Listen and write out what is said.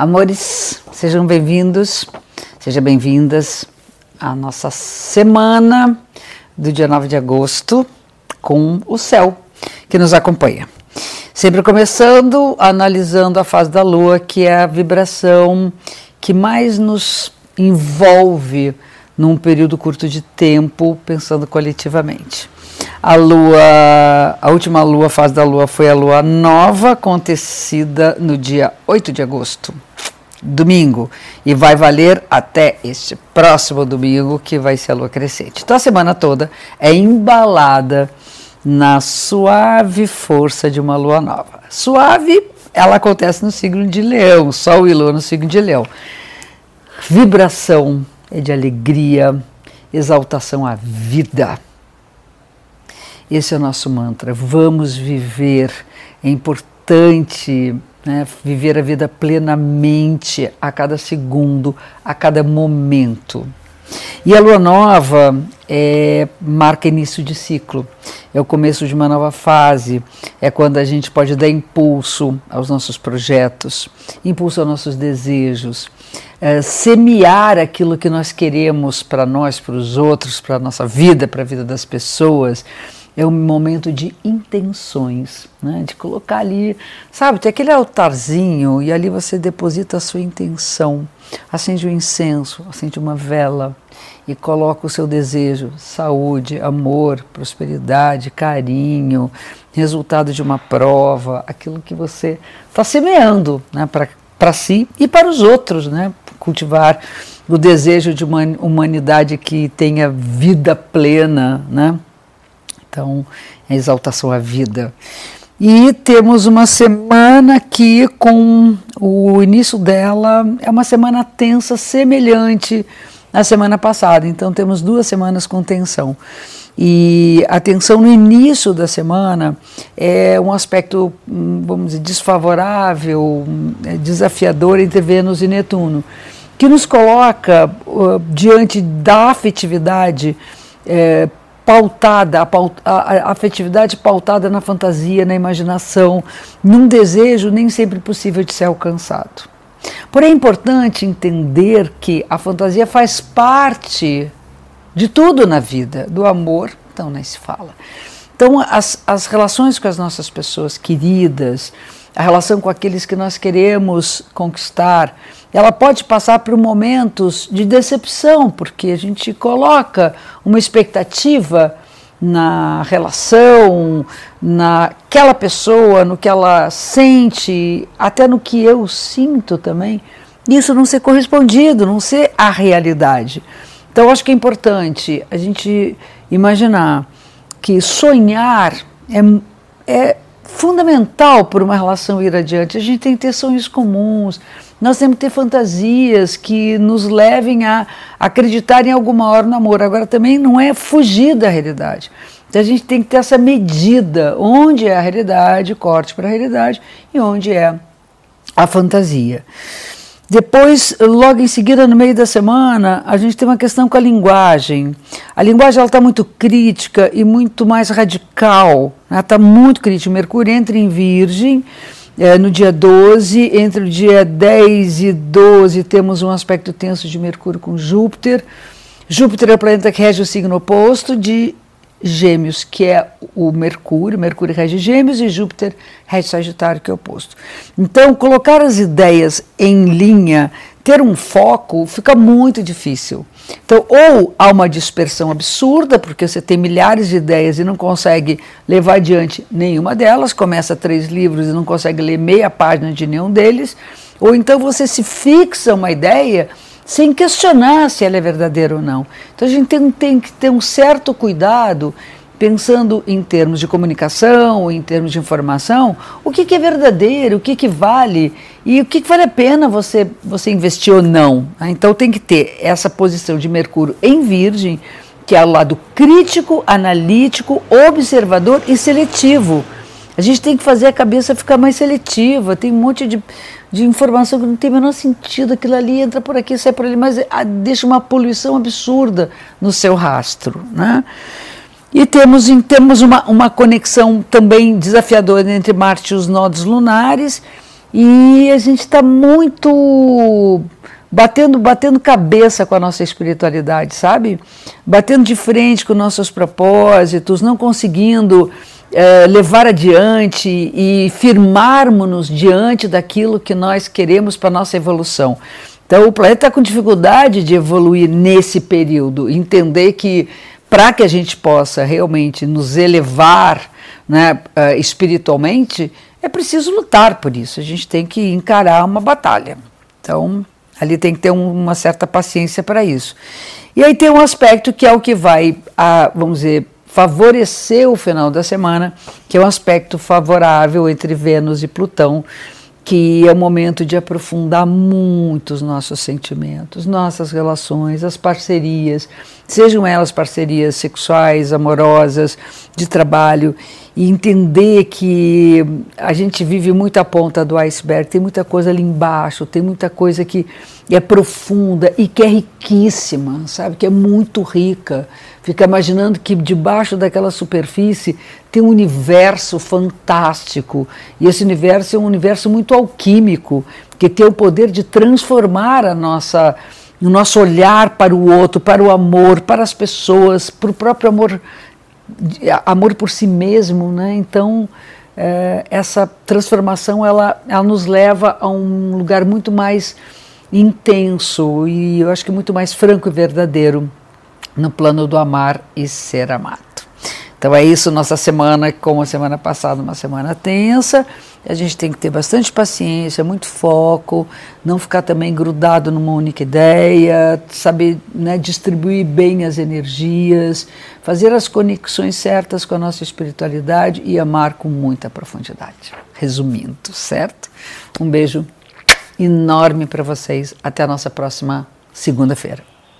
Amores, sejam bem-vindos, sejam bem-vindas à nossa semana do dia 9 de agosto com o céu que nos acompanha. Sempre começando analisando a fase da lua, que é a vibração que mais nos envolve num período curto de tempo, pensando coletivamente. A lua, a última lua, fase da lua foi a lua nova, acontecida no dia 8 de agosto, domingo, e vai valer até este próximo domingo, que vai ser a lua crescente. Então a semana toda é embalada na suave força de uma lua nova. Suave, ela acontece no signo de Leão, Sol e Lua no signo de Leão. Vibração é de alegria, exaltação à vida esse é o nosso mantra. Vamos viver. É importante né, viver a vida plenamente a cada segundo, a cada momento. E a lua nova é, marca início de ciclo, é o começo de uma nova fase, é quando a gente pode dar impulso aos nossos projetos, impulso aos nossos desejos, é, semear aquilo que nós queremos para nós, para os outros, para a nossa vida, para a vida das pessoas é um momento de intenções, né? de colocar ali, sabe, tem aquele altarzinho e ali você deposita a sua intenção, acende um incenso, acende uma vela e coloca o seu desejo, saúde, amor, prosperidade, carinho, resultado de uma prova, aquilo que você está semeando né? para si e para os outros, né? cultivar o desejo de uma humanidade que tenha vida plena, né? Então, a exaltação à vida. E temos uma semana aqui com o início dela, é uma semana tensa, semelhante à semana passada. Então, temos duas semanas com tensão. E a tensão no início da semana é um aspecto, hum, vamos dizer, desfavorável, é desafiador entre Vênus e Netuno, que nos coloca uh, diante da afetividade. É, pautada, a, afetividade pautada na fantasia, na imaginação, num desejo nem sempre possível de ser alcançado. Porém, é importante entender que a fantasia faz parte de tudo na vida, do amor, então nem se fala. Então, as, as relações com as nossas pessoas queridas, a relação com aqueles que nós queremos conquistar, ela pode passar por momentos de decepção, porque a gente coloca uma expectativa na relação, naquela pessoa, no que ela sente, até no que eu sinto também, isso não ser correspondido, não ser a realidade. Então, acho que é importante a gente imaginar que sonhar é, é fundamental para uma relação ir adiante. A gente tem que ter sonhos comuns, nós temos que ter fantasias que nos levem a acreditar em alguma hora no amor. Agora, também não é fugir da realidade. Então, a gente tem que ter essa medida: onde é a realidade, corte para a realidade, e onde é a fantasia. Depois, logo em seguida, no meio da semana, a gente tem uma questão com a linguagem. A linguagem está muito crítica e muito mais radical. Ela está muito crítica. Mercúrio entra em Virgem é, no dia 12, entre o dia 10 e 12, temos um aspecto tenso de Mercúrio com Júpiter. Júpiter é o planeta que rege o signo oposto de Gêmeos, que é o Mercúrio, Mercúrio rege Gêmeos e Júpiter rege Sagitário, que é o oposto. Então, colocar as ideias em linha, ter um foco, fica muito difícil. Então, ou há uma dispersão absurda, porque você tem milhares de ideias e não consegue levar adiante nenhuma delas, começa três livros e não consegue ler meia página de nenhum deles, ou então você se fixa uma ideia sem questionar se ela é verdadeira ou não. Então, a gente tem, tem que ter um certo cuidado pensando em termos de comunicação, em termos de informação, o que, que é verdadeiro, o que, que vale e o que, que vale a pena você, você investir ou não. Né? Então tem que ter essa posição de Mercúrio em Virgem, que é o lado crítico, analítico, observador e seletivo. A gente tem que fazer a cabeça ficar mais seletiva, tem um monte de, de informação que não tem o menor sentido, aquilo ali entra por aqui, sai por ali, mas ah, deixa uma poluição absurda no seu rastro. Né? E temos, temos uma, uma conexão também desafiadora entre Marte e os nodos lunares, e a gente está muito batendo, batendo cabeça com a nossa espiritualidade, sabe? Batendo de frente com nossos propósitos, não conseguindo é, levar adiante e firmarmos-nos diante daquilo que nós queremos para a nossa evolução. Então, o planeta está com dificuldade de evoluir nesse período, entender que para que a gente possa realmente nos elevar né, uh, espiritualmente, é preciso lutar por isso. A gente tem que encarar uma batalha. Então, ali tem que ter um, uma certa paciência para isso. E aí tem um aspecto que é o que vai, a, vamos dizer, favorecer o final da semana, que é um aspecto favorável entre Vênus e Plutão que é o momento de aprofundar muito os nossos sentimentos, nossas relações, as parcerias, sejam elas parcerias sexuais, amorosas, de trabalho, e entender que a gente vive muito à ponta do iceberg, tem muita coisa ali embaixo, tem muita coisa que é profunda e que é riquíssima, sabe? Que é muito rica. Fica imaginando que debaixo daquela superfície tem um universo fantástico. E esse universo é um universo muito alquímico, que tem o poder de transformar a nossa o nosso olhar para o outro, para o amor, para as pessoas, para o próprio amor amor por si mesmo, né? Então é, essa transformação ela, ela nos leva a um lugar muito mais intenso e eu acho que muito mais franco e verdadeiro no plano do amar e ser amado. Então é isso, nossa semana, como a semana passada, uma semana tensa. A gente tem que ter bastante paciência, muito foco, não ficar também grudado numa única ideia, saber né, distribuir bem as energias, fazer as conexões certas com a nossa espiritualidade e amar com muita profundidade. Resumindo, certo? Um beijo enorme para vocês. Até a nossa próxima segunda-feira.